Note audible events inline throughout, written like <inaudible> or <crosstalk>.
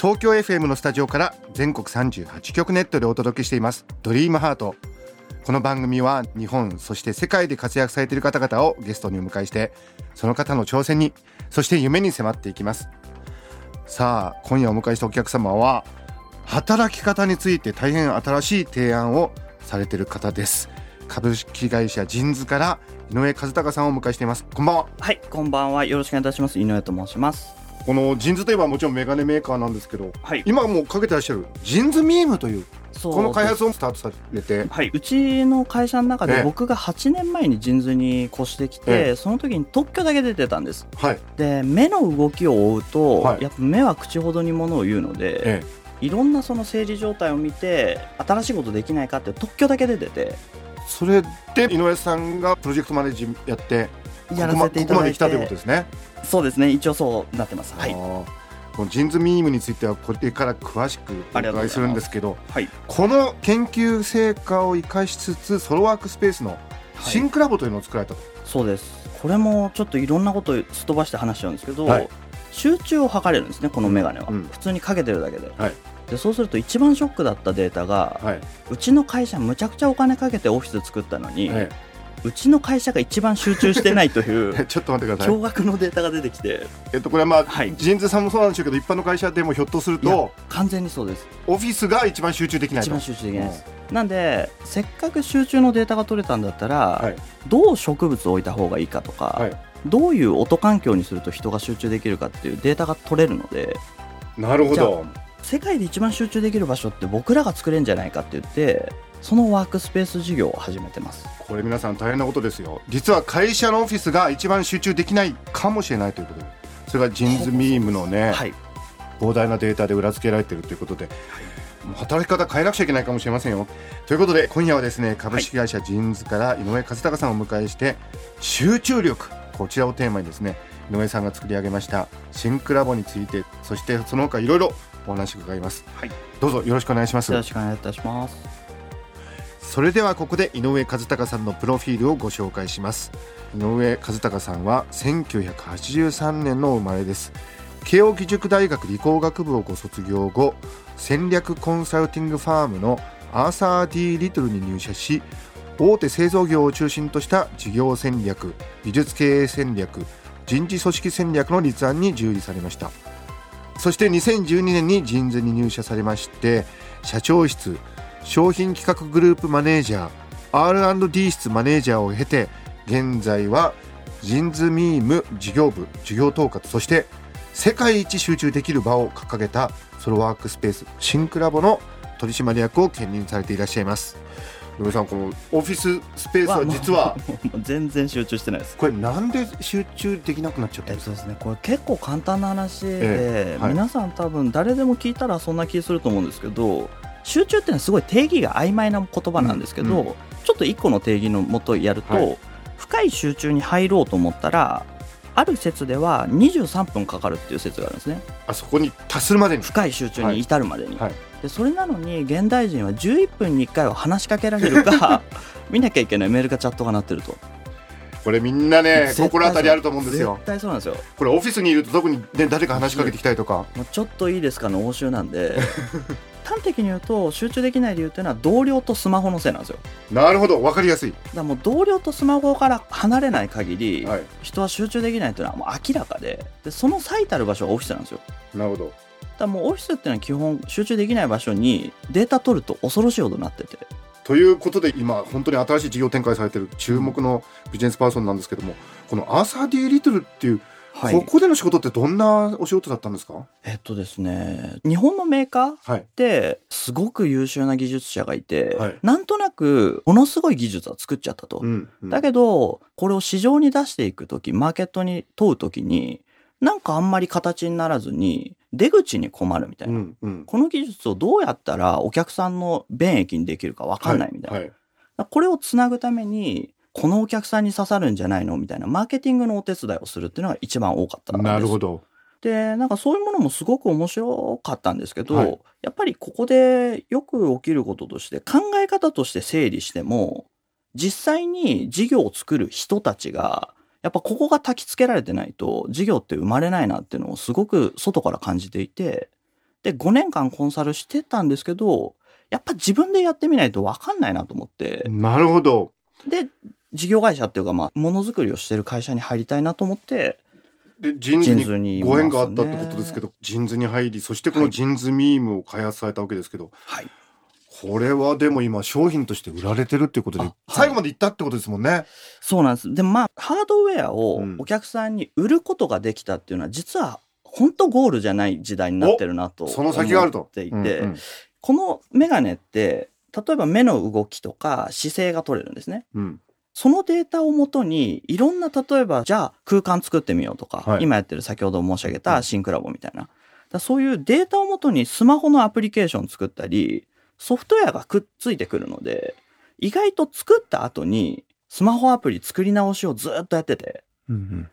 東京 FM のスタジオから全国38局ネットでお届けしていますドリームハートこの番組は日本そして世界で活躍されている方々をゲストにお迎えしてその方の挑戦にそして夢に迫っていきますさあ今夜お迎えしたお客様は働き方について大変新しい提案をされている方です株式会社ジンズから井上和孝さんをお迎えしていますこんばんははい、こんばんは。よろしくお願いいたします。井上と申します。このジンズといえばもちろんメガネメーカーなんですけど、はい。今もうかけてらっしゃるジンズミームというこの開発ををスタートされてはい、うちの会社の中ええ。で僕が8年前にジンズに越してきて、ええ。その時に特許だけ出てたんです。はい、で目の動きを追うと、はい。やっぱ目は口ほどにものを言うので、えいろんなその生理状態を見て新しいことできないかって特許だけ出てて。え、それで井上さんがプロジェクトマネージやってやらせていただいて。ここまで来たということですね、そうですね。一応そうなってます。はい。このジンズミームについてはこれから詳しくお伺いするんですけどはい。この研究成果を生かしつつソロワークスペースのシンクラボというのを作られたと、そうです。これもちょっといろんなことをすっ飛ばして話しちゃうんですけど、はい。集中を測れるんですねこのメガネは、うん普通にかけてるだけで,、はい。でそうすると一番ショックだったデータが、はい、うちの会社むちゃくちゃお金かけてオフィス作ったのに、えうちの会社が一番集中してないというえ <laughs> ちょっと待ってください。驚愕のデータが出てきて。えっとこれはまあ、はい。ジンズさんもそうなんでしょうけど一般の会社でもひょっとすると完全にそうです。オフィスが一番集中できないと。一番集中できないです、なんでせっかく集中のデータが取れたんだったら、はい。どう植物を置いた方がいいかとか、はい。どういう音環境にすると人が集中できるかっていうデータが取れるので。なるほど。世界で一番集中できる場所って僕らが作れるんじゃないかって言ってそのワークスペース事業を始めてます。これ皆さん大変なことですよ。実は会社のオフィスが一番集中できないかもしれないということで。それがジンズミームのね、はい。膨大なデータで裏付けられているということで、もう働き方変えなくちゃいけないかもしれませんよ。ということで今夜はですね株式会社ジンズから井上和孝さんをお迎えして集中力。こちらをテーマにですね井上さんが作り上げましたシンクラボについてそしてその他いろいろお話伺います、はい。どうぞよろしくお願いします。よろしくお願いいたしますそれではここで井上和孝さんのプロフィールをご紹介します。井上和孝さんは1983年の生まれです。慶應義塾大学理工学部をご卒業後戦略コンサルティングファームのアーサー・ディ・リトルに入社し大手製造業を中心とした事業戦略技術経営戦略人事組織戦略の立案に従事されました。そして2012年に JINS に入社されまして社長室商品企画グループマネージャー R&D 室マネージャーを経て現在は JINS MEME 事業部事業統括そして世界一集中できる場を掲げたソロワークスペース Think Lab の取締役を兼任されていらっしゃいます。野村さんこのオフィススペースは実は全然集中してないです。これなんで集中できなくなっちゃったんですか？えっとですね、これ結構簡単な話で、ええはい。皆さん多分誰でも聞いたらそんな気すると思うんですけど集中っていうのはすごい定義が曖昧な言葉なんですけど、うんうちょっと一個の定義のもとやると、はい。深い集中に入ろうと思ったらある説では23分かかるっていう説があるんですね。あそこに達するまでに。深い集中に至るまでに、はい。でそれなのに現代人は11分に1回は話しかけられるか <laughs> 見なきゃいけないメールかチャットが鳴ってると。これみんなね心当たりあると思うんですよ。絶対そうなんですよ。これオフィスにいると特に、ね、誰か話しかけてきたりとか。もうちょっといいですかの応酬なんで <laughs> 端的に言うと集中できない理由っていうのは同僚とスマホのせいなんですよ。なるほど分かりやすい、だからもう同僚とスマホから離れない限り、はい、人は集中できないっていうのはもう明らかででその最たる場所はオフィスなんですよ。なるほど。だからもうオフィスっていうのは基本集中できない場所にデータ取ると恐ろしいことになってて。ということで今本当に新しい事業展開されている注目のビジネスパーソンなんですけどもこのアーサー・ディ・リトルっていう、はい。ここでの仕事ってどんなお仕事だったんですか？えっとですね日本のメーカーはい。ってすごく優秀な技術者がいて、はい。なんとなくものすごい技術は作っちゃったと、ん、うん。だけど、これを市場に出していくとき、マーケットに問うときに、なんかあんまり形にならずに、出口に困るみたいうな。んうん。この技術をどうやったらお客さんの便益にできるかわかんないみたいな。はいはい。これをつなぐために、このお客さんに刺さるんじゃないの？みたいな、マーケティングのお手伝いをするっていうのが一番多かった。なるほど。で、なんかそういうものもすごく面白かったんですけど、はい。やっぱりここでよく起きることとして、考え方として整理しても、実際に事業を作る人たちが、やっぱここが焚き付けられてないと事業って生まれないなっていうのをすごく外から感じていて、で、5年間コンサルしてたんですけど、やっぱ自分でやってみないと分かんないなと思って、なるほど。で、事業会社っていうか、まあ、ものづくりをしてる会社に入りたいなと思って、で JINS にご縁があったってことですけど JINS に入りそしてこの JINS MEME を開発されたわけですけど、はい。これはでも今商品として売られてるっていうことで、あはい最後までいったってことですもんね。そうなんです。でもまあ、ハードウェアをうんお客さんに売ることができたっていうのは、実は本当ゴールじゃない時代になってるなとその先があると思っていて、このメガネって、例えば目の動きとか姿勢が取れるんですね。うんそのデータをもとに、いろんな、例えば、じゃあ空間作ってみようとか、はい今やってる先ほど申し上げたシンクラボみたいな。そういうデータをもとにスマホのアプリケーション作ったり、ソフトウェアがくっついてくるので、意外と作った後に、スマホアプリ作り直しをずっとやってて、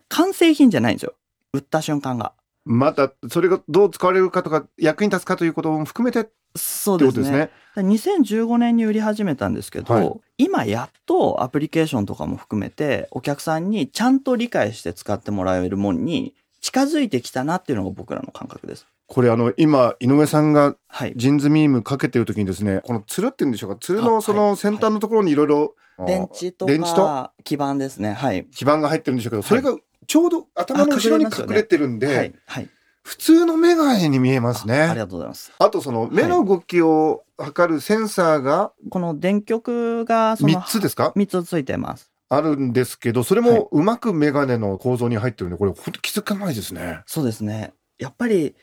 完成品じゃないんですよ。売った瞬間が。またそれがどう使われるかとか役に立つかということも含めてそうですね。ね。だから2015年に売り始めたんですけど、はい今やっとアプリケーションとかも含めてお客さんにちゃんと理解して使ってもらえるものに近づいてきたなっていうのが僕らの感覚です。これあの今井上さんがはい。ジンズミームかけてる時にですねこのつるっていうんでしょうか？つるあのその先端のところにいろいろ電池と電池と？か基板ですね。はい。基板が入ってるんでしょうけどそれがちょうど頭の後ろにあ隠れてるんで、はい。はい。普通のメガネに見えますねあありがとうございます。あとその目の動きを測るセンサーがこの電極がその3つですか？3つついてます。あるんですけどそれはいもうまくメガネの構造に入ってるんでこれ本当気づかないですね。そうですね。やっぱり、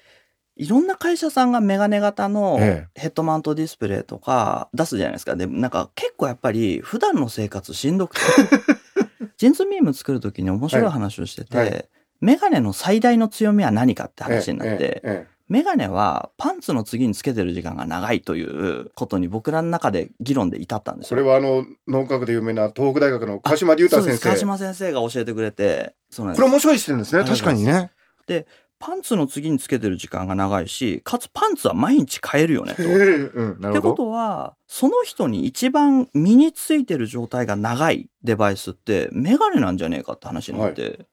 いろんな会社さんがメガネ型のえヘッドマウントディスプレイとか出すじゃないですか。で、なんか結構やっぱり普段の生活しんどくて、<laughs> ジンズミーム作るときに面白い話をしてて、はいはいメガネの最大の強みは何かって話になって、メガネはパンツの次につけてる時間が長いということに僕らの中で議論で至ったんですそよ。れはあの脳科学で有名な東北大学の鹿島隆太先生島先生が教えてくれて、そうなんですこれ面白い視点ですね確かにね。パンツの次につけてる時間が長いし、かつパンツは毎日変えるよねと。え <laughs> えうん、なってこ。とは、その人に一番身についてる状態が長いデバイスってメガネなんじゃねえかって話になって、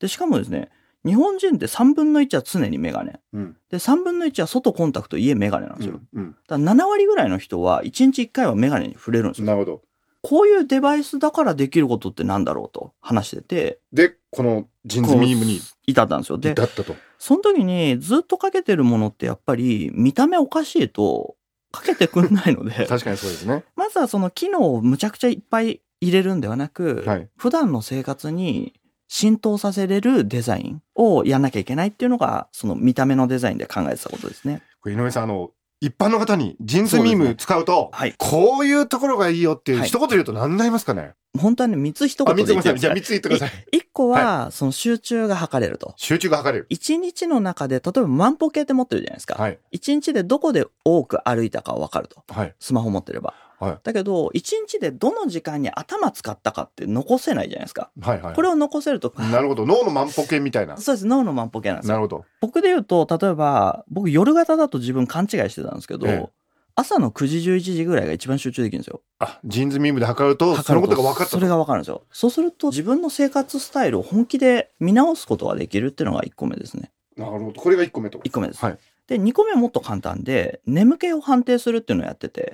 で、しかもですね、日本人って3分の1は常にメガネ。うんで、3分の1は外コンタクト、家メガネなんですよ。うんうんだから7割ぐらいの人は1日1回はメガネに触れるんですよ。なるほど。こういうデバイスだからできることってなんだろうと話してて、で、このジンズミームに至ったんですよ。で、至ったと。その時にずっとかけてるものってやっぱり見た目おかしいとかけてくんないので、<laughs> 確かにそうですね。まずはその機能をむちゃくちゃいっぱい入れるんではなく、はい普段の生活に浸透させれるデザインをやんなきゃいけないっていうのが、その見た目のデザインで考えてたことですね。これ井上さん、あの、一般の方にジンズミーム使うと、はい。こういうところがいいよっていう、はい一言言うと何になりますかね？本当はね、三つ一あ、言で言ってください三つ言ってください。一個は、その集中が測れると。集中が図れる。一日の中で、例えば万歩計って持ってるじゃないですか。はい。一日でどこで多く歩いたかわかると。はい。スマホ持ってれば。はいだけど、一日でどの時間に頭使ったかって残せないじゃないですか。はい。はい。これを残せると、なるほど。脳の万歩計みたいな。そうです。脳の万歩計なんですよ。なるほど。僕で言うと、例えば、僕夜型だと自分勘違いしてたんですけど、ええ朝の9時、11時ぐらいが一番集中できるんですよ。あ、ジンズミームで測ると、そのことが分かったと。それが分かるんですよ。そうすると、自分の生活スタイルを本気で見直すことができるっていうのが1個目ですね。なるほど。これが一個目と。1個目です。はい。で、2個目はもっと簡単で、眠気を判定するっていうのをやってて。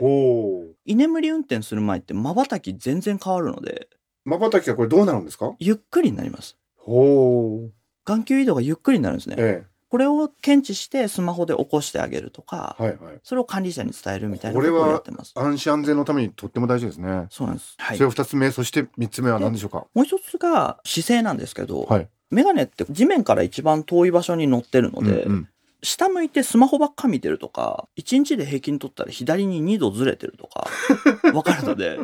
居眠り運転する前って瞬き全然変わるので、瞬きはこれどうなるんですか？ゆっくりになります。眼球移動がゆっくりになるんですね。えこれを検知してスマホで起こしてあげるとか、え。はいはい。それを管理者に伝えるみたいなことをやってます。安心安全のためにとっても大事ですね。そうなんです。はいそれ。を二つ目、そして三つ目は何でしょうか？もう一つが姿勢なんですけど、はい。メガネって地面から一番遠い場所に乗ってるので、うんうん下向いてスマホばっか見てるとか、1日で平均取ったら左に2度ずれてるとか、<laughs> わかるので、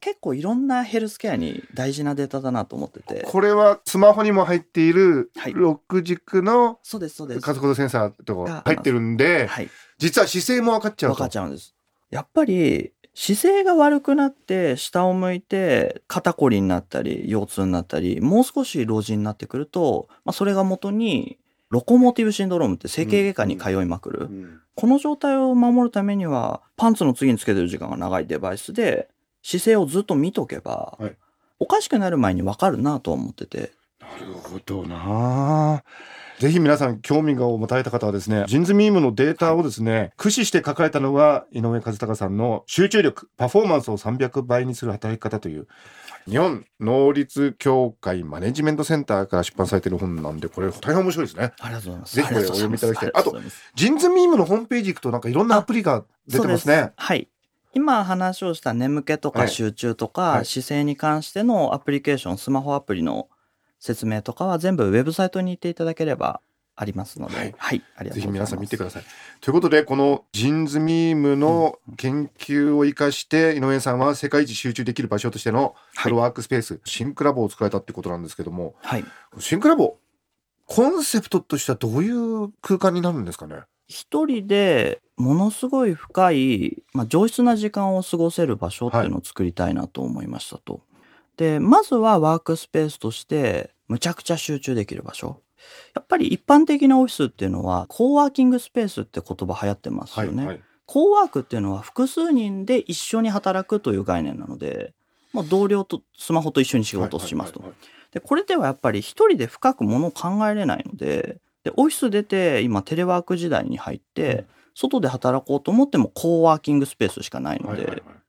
結構いろんなヘルスケアに大事なデータだなと思ってて。これはスマホにも入っているはい6軸のそうです、そうです。加速度センサーとか入ってるんで、はい。実は姿勢も分かっちゃうと分かっ。ちゃうんです。やっぱり、姿勢が悪くなって、下を向いて、肩こりになったり、腰痛になったり、もう少し老人になってくると、まあ、それが元に、ロコモティブシンドロームって整形外科に通いまくる。うんこの状態を守るためには、パンツの次につけてる時間が長いデバイスで、姿勢をずっと見とけば、はいおかしくなる前に分かるなとは思ってて。なるほどなぜひ皆さん興味が持たれた方はですね、ジンズミームのデータをですね、駆使して書かれたのが井上和孝さんの集中力、パフォーマンスを300倍にする働き方という、日本能率協会マネジメントセンターから出版されている本なんで、これ大変面白いですね。ありがとうございます。ぜひこれお読みいただきたいあとジンズミームのホームページ行くとなんかいろんなアプリが出てますね。はい。今話をした眠気とはいか集中とか、はい姿勢に関してのアプリケーション、スマホアプリの説明とかは全部ウェブサイトに行っていただければありますので、ははいい。ありがとうございます。ぜひ皆さん見てください。ということで、このジンズミームの研究を生かして、井上さんは世界一集中できる場所としてのはいソロワークスペース、シンクラボを作られたってことなんですけども、はい。シンクラボ、コンセプトとしてはどういう空間になるんですかね？一人でものすごい深い、まあ、上質な時間を過ごせる場所っていうのを作りたいなと思いましたと。で、まずはワークスペースとして、むちゃくちゃ集中できる場所。やっぱり一般的なオフィスっていうのは、コーワーキングスペースって言葉流行ってますよね。はい。コーワークっていうのは複数人で一緒に働くという概念なので、もう同僚とスマホと一緒に仕事をしますとはい。はいで、これではやっぱり一人で深くものを考えれないので、で、オフィス出て今テレワーク時代に入って、外で働こうと思ってもコーワーキングスペースしかないのはいはいはいで、で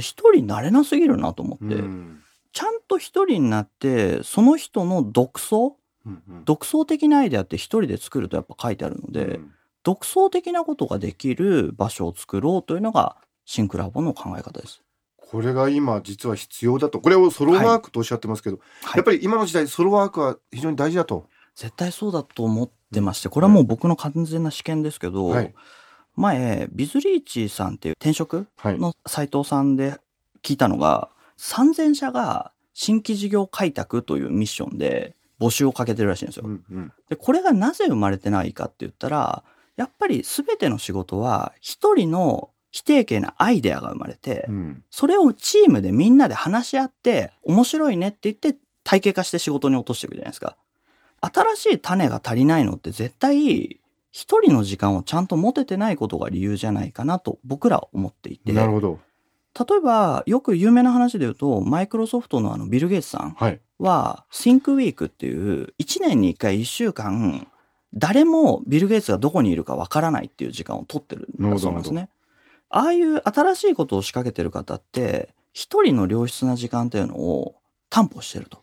一人慣れなすぎるなと思って、うん。ちゃんと一人になって、その人の独創？うんうん。独創的なアイデアって一人で作るとやっぱ書いてあるので、うん。独創的なことができる場所を作ろうというのがシンクラボの考え方です。これが今実は必要だと。これをソロワークとおっしゃってますけど、はい。やっぱり今の時代ソロワークは非常に大事だと。絶対そうだと思ってまして、これはもう僕の完全な試験ですけど、はい前、ビズリーチさんっていう転職はい。の斎藤さんで聞いたのが、3000社が新規事業開拓というミッションで募集をかけてるらしいんですよ。うんうんで、これがなぜ生まれてないかって言ったら、やっぱり全ての仕事は一人の否定形なアイデアが生まれて、うんそれをチームでみんなで話し合って、面白いねって言って体系化して仕事に落としていくじゃないですか。新しい種が足りないのって絶対、一人の時間をちゃんと持ててないことが理由じゃないかなと僕らは思っていて。なるほど。例えば、よく有名な話で言うと、マイクロソフトのあのビル・ゲイツさんは Think Week っていう、1年に1回1週間、誰もビル・ゲイツがどこにいるかわからないっていう時間を取ってるんだそうなんですね。ああいう新しいことを仕掛けてる方って、一人の良質な時間っていうのを担保してると。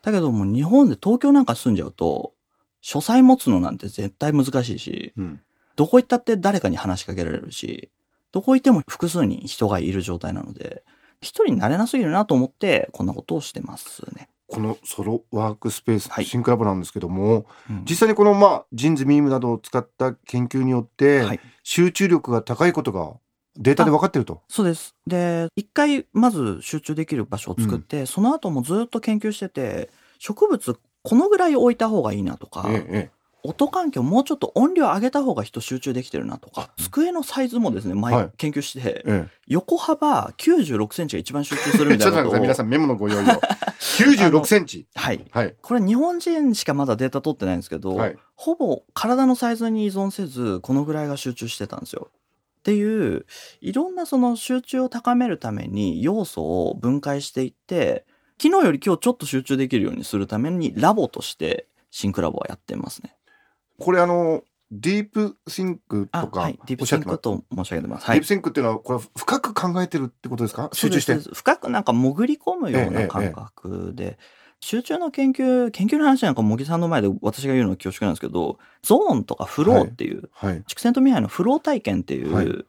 だけども日本で東京なんか住んじゃうと、書斎持つのなんて絶対難しいし、うんどこ行ったって誰かに話しかけられるし、どこ行っても複数人人がいる状態なので、一人になれなすぎるなと思って、こんなことをしてますね。このソロワークスペース、はいシンクラボなんですけども、うん実際にこの、まあ、ジンズミームなどを使った研究によって、はい。集中力が高いことがデータで分かっていると。そうです。で、一回まず集中できる場所を作って、その後もずっと研究してて、植物このぐらい置いた方がいいなとか、えええ音環境もうちょっと音量上げた方が人集中できてるなとか、机のサイズもですね、前はい研究して、ええ横幅96センチが一番集中するえみたいなことを <laughs> 皆さんメモのご用意を。96センチ。はい。はい。これ日本人しかまだデータ取ってないんですけど、はい。ほぼ体のサイズに依存せず、このぐらいが集中してたんですよ。っていう、いろんなその集中を高めるために要素を分解していって、昨日より今日ちょっと集中できるようにするためにラボとして Think Lab はやってますね。これあの、 deep think あ、とかはい。 deep。think と申し上げてます。はい deep。think っていうのは、これ深く考えてるってことですか？集中して。深くなんか潜り込むようええええな感覚で、集中の研究、研究の話なんか茂木さんの前で私が言うのは恐縮なんですけど、ゾーンとかフローっていう、はい。畜生と未来のフロー体験っていう、はい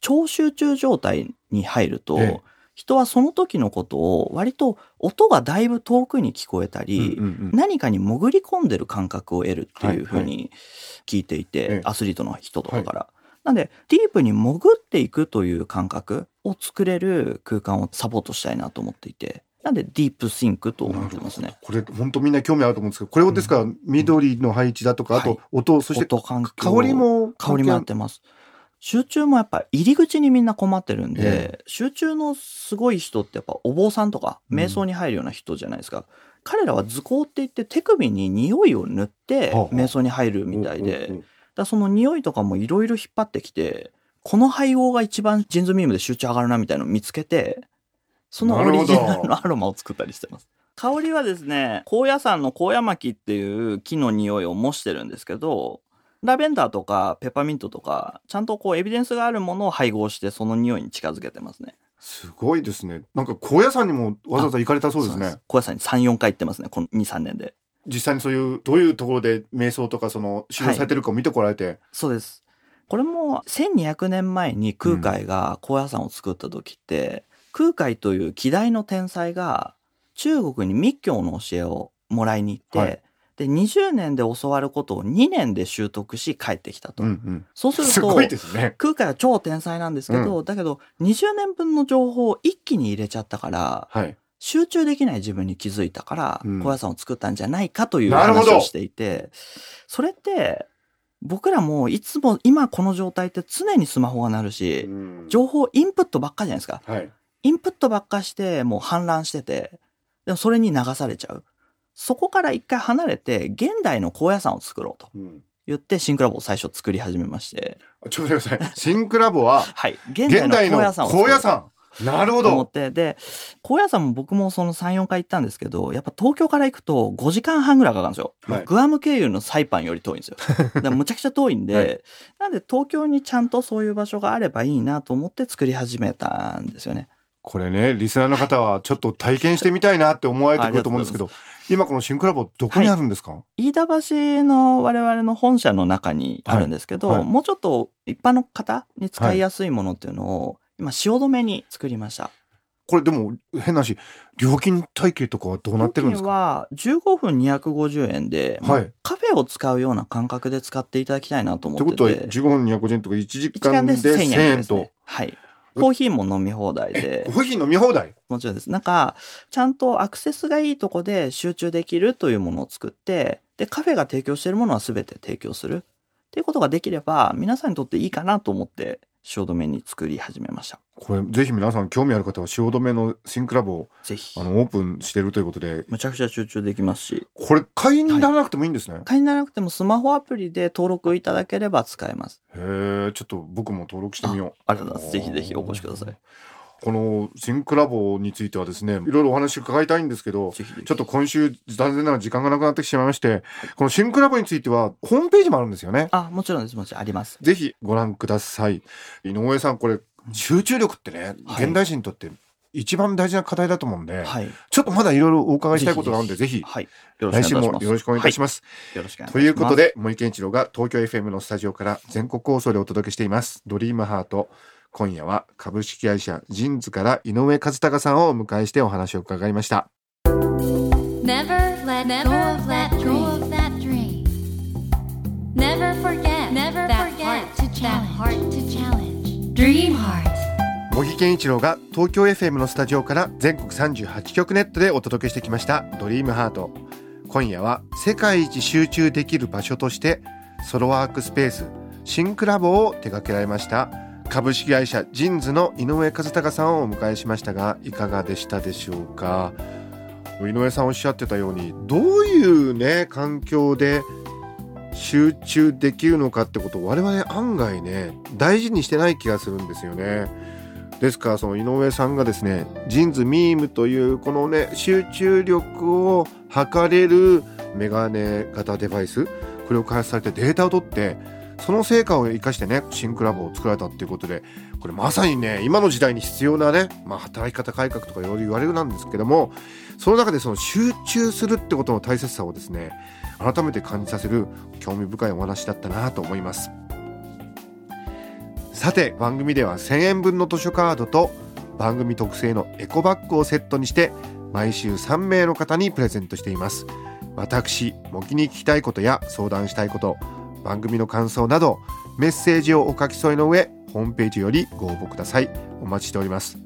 超集中状態に入ると、ええ人はその時のことを割と音がだいぶ遠くに聞こえたり、うんうんうん。何かに潜り込んでる感覚を得るっていうふうに聞いていて、ええ。アスリートの人とかから。なんで、ディープに潜っていくという感覚、を作れる空間をサポートしたいなと思っていて、なんで deep think と思ってますね。これ本当みんな興味あると思うんですけど、これをですか？ら、緑の配置だとか、あとはい。音、そして香りも香りもやってます。集中もやっぱ入り口にみんな困ってるんで、え集中のすごい人ってやっぱお坊さんとかうん。瞑想に入るような人じゃないですか。彼らは図工って言って手首に匂いを塗って瞑想に入るみたいで、その匂いとかもいろいろ引っ張ってきて、この配合が一番ジンズミームで集中上がるなみたいなのを見つけて、そのオリジナルのアロマを作ったりしてます。香りはですね、高野山の高野巻っていう木の匂いを模してるんですけど、ラベンダーとかペパーミントとか、ちゃんとこうエビデンスがあるものを配合してその匂いに近づけてますね。すごいですね。なんか高野山にもわざわざ行かれたそうですねなん。高野山に3、4回行ってますね、この2、3年で。実際にそういう、どういうところで瞑想とかその、指導されてるかを見てこられて。そうです。これも1200年前に空海が高野山を作った時って、空海という希代の天才が中国に密教の教えをもらいに行って、はいで、20年で教わることを2年で習得し帰ってきたと。うんうん。そうすると、ね。空海は超天才なんですけど、だけど20年分の情報を一気に入れちゃったから、はい。集中できない自分に気づいたから、うん高野山を作ったんじゃないかという話をしていて、それって、僕らもいつも今この状態って常にスマホが鳴るし、うん情報インプットばっかじゃないですか。はい。インプットばっかしてもう氾濫してて、でもそれに流されちゃう。そこから一回離れて、現代の高野山を作ろうとうん言って、シンクラボを最初作り始めまして、ちょっと待ってください。シンクラボは、はい。現現代の高野山を高野山。なるほど。と思って、で、高野山も僕もその3、4回行ったんですけど、やっぱ東京から行くと5時間半ぐらいかかるんですよ。はいグアム経由のサイパンより遠いんですよ。<laughs> だからむちゃくちゃ遠いんで、はいなんで東京にちゃんとそういう場所があればいいなと思って作り始めたんですよね。これね、リスナーの方はちょっと体験してみたいなって思われてくると思うんですけど、今このシンクラボどこにあるんですか、飯田橋の我々の本社の中にあるんですけど、はい。はい。もうちょっと一般の方に使いやすいものっていうのを、今汐留に作りました。これでも変な話、料金体系とかはどうなってるんですか？料金は15分250円で、はい。まあカフェを使うような感覚で使っていただきたいなと思ということはってて。15分250円とか1時1時間で間で1000 1000円円と。はい。コーヒーも飲み放題で、コーヒー飲み放題？もちろんです。なんか、ちゃんとアクセスがいいとこで集中できるというものを作って、で、カフェが提供しているものは全て提供する。っていうことができれば、皆さんにとっていいかなと思って、汐留に作り始めました。これぜひ皆さん興味ある方は汐留のシンクラボをぜひあ。のオープンしてるということで、むちゃくちゃ集中できますし、これ会員にならなくてもいいんですね。会員にならなくてもスマホアプリで登録いただければ使えます。へえ、ちょっと僕も登録してみよう。ありがとうございます。ぜひぜひお越しください。このシンクラボについてはですね、いろいろお話伺いたいんですけど、ちょっと今週残念ながら時間がなくなってしまいまして、このシンクラボについてはホームページもあるんですよね。あ、もちろんです。もちろんあります。ぜひご覧ください。井上さん、これ集中力ってね、はい現代人にとって一番大事な課題だと思うんで、はい。ちょっとまだいろいろお伺いしたいことがあるんで、ぜひはい。来週。もよろしくお願いいたします。はい。よろしくお願いいたします。ということで、森健一郎が東京 FM のスタジオから全国放送でお届けしています。ドリームハート。今夜は株式会社ジンズから井上和孝さんをお迎えしてお話を伺いました。Never let go of that dream. Never forget Never that heart to challenge. heart to challenge. Dream Heart. 茂木健一郎が東京 FM のスタジオから全国38局ネットでお届けしてきましたドリームハート今夜は世界一集中できる場所としてソロワークスペースシンクラボを手掛けられました株式会社ジンズの井上和孝さんをお迎えしましたがいかがでしたでしょうか？井上さんおっしゃってたようにどういうね環境で集中できるのかってことを我々案外ね大事にしてない気がするんですよね。ですからその井上さんがですねジンズミームというこのね集中力を測れるメガネ型デバイスこれを開発されてデータを取ってその成果を生かしてねシンクラボを作られたっていうことでこれまさにね今の時代に必要なね、まあ、働き方改革とかいろいろ言われるなんですけどもその中でその集中するってことの大切さをですね改めて感じさせる興味深いお話だったなと思います。さて番組では1000円分の図書カードと番組特製のエコバッグをセットにして毎週3名の方にプレゼントしています私模擬に聞きたいことや相談したいこと番組の感想などメッセージをお書き添えの上ホームページよりご応募ください。お待ちしております。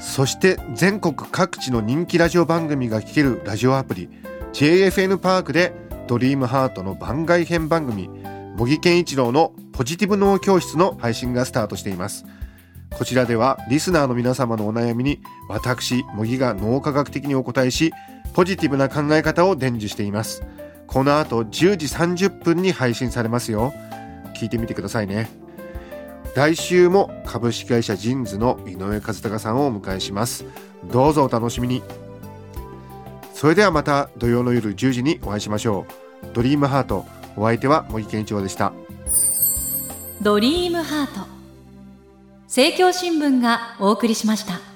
そして全国各地の人気ラジオ番組が聴けるラジオアプリ JFN パークでドリームハートの番外編番組茂木健一郎のポジティブ脳教室の配信がスタートしています。こちらではリスナーの皆様のお悩みに私茂木が脳科学的にお答えしポジティブな考え方を伝授しています。この後10時30分に配信されますよ。聞いてみてくださいね。来週も株式会社ジンズの井上和孝さんをお迎えします。どうぞお楽しみに。それではまた土曜の夜10時にお会いしましょう。ドリームハート。お相手は茂木健一郎でした。ドリームハート。政教新聞がお送りしました。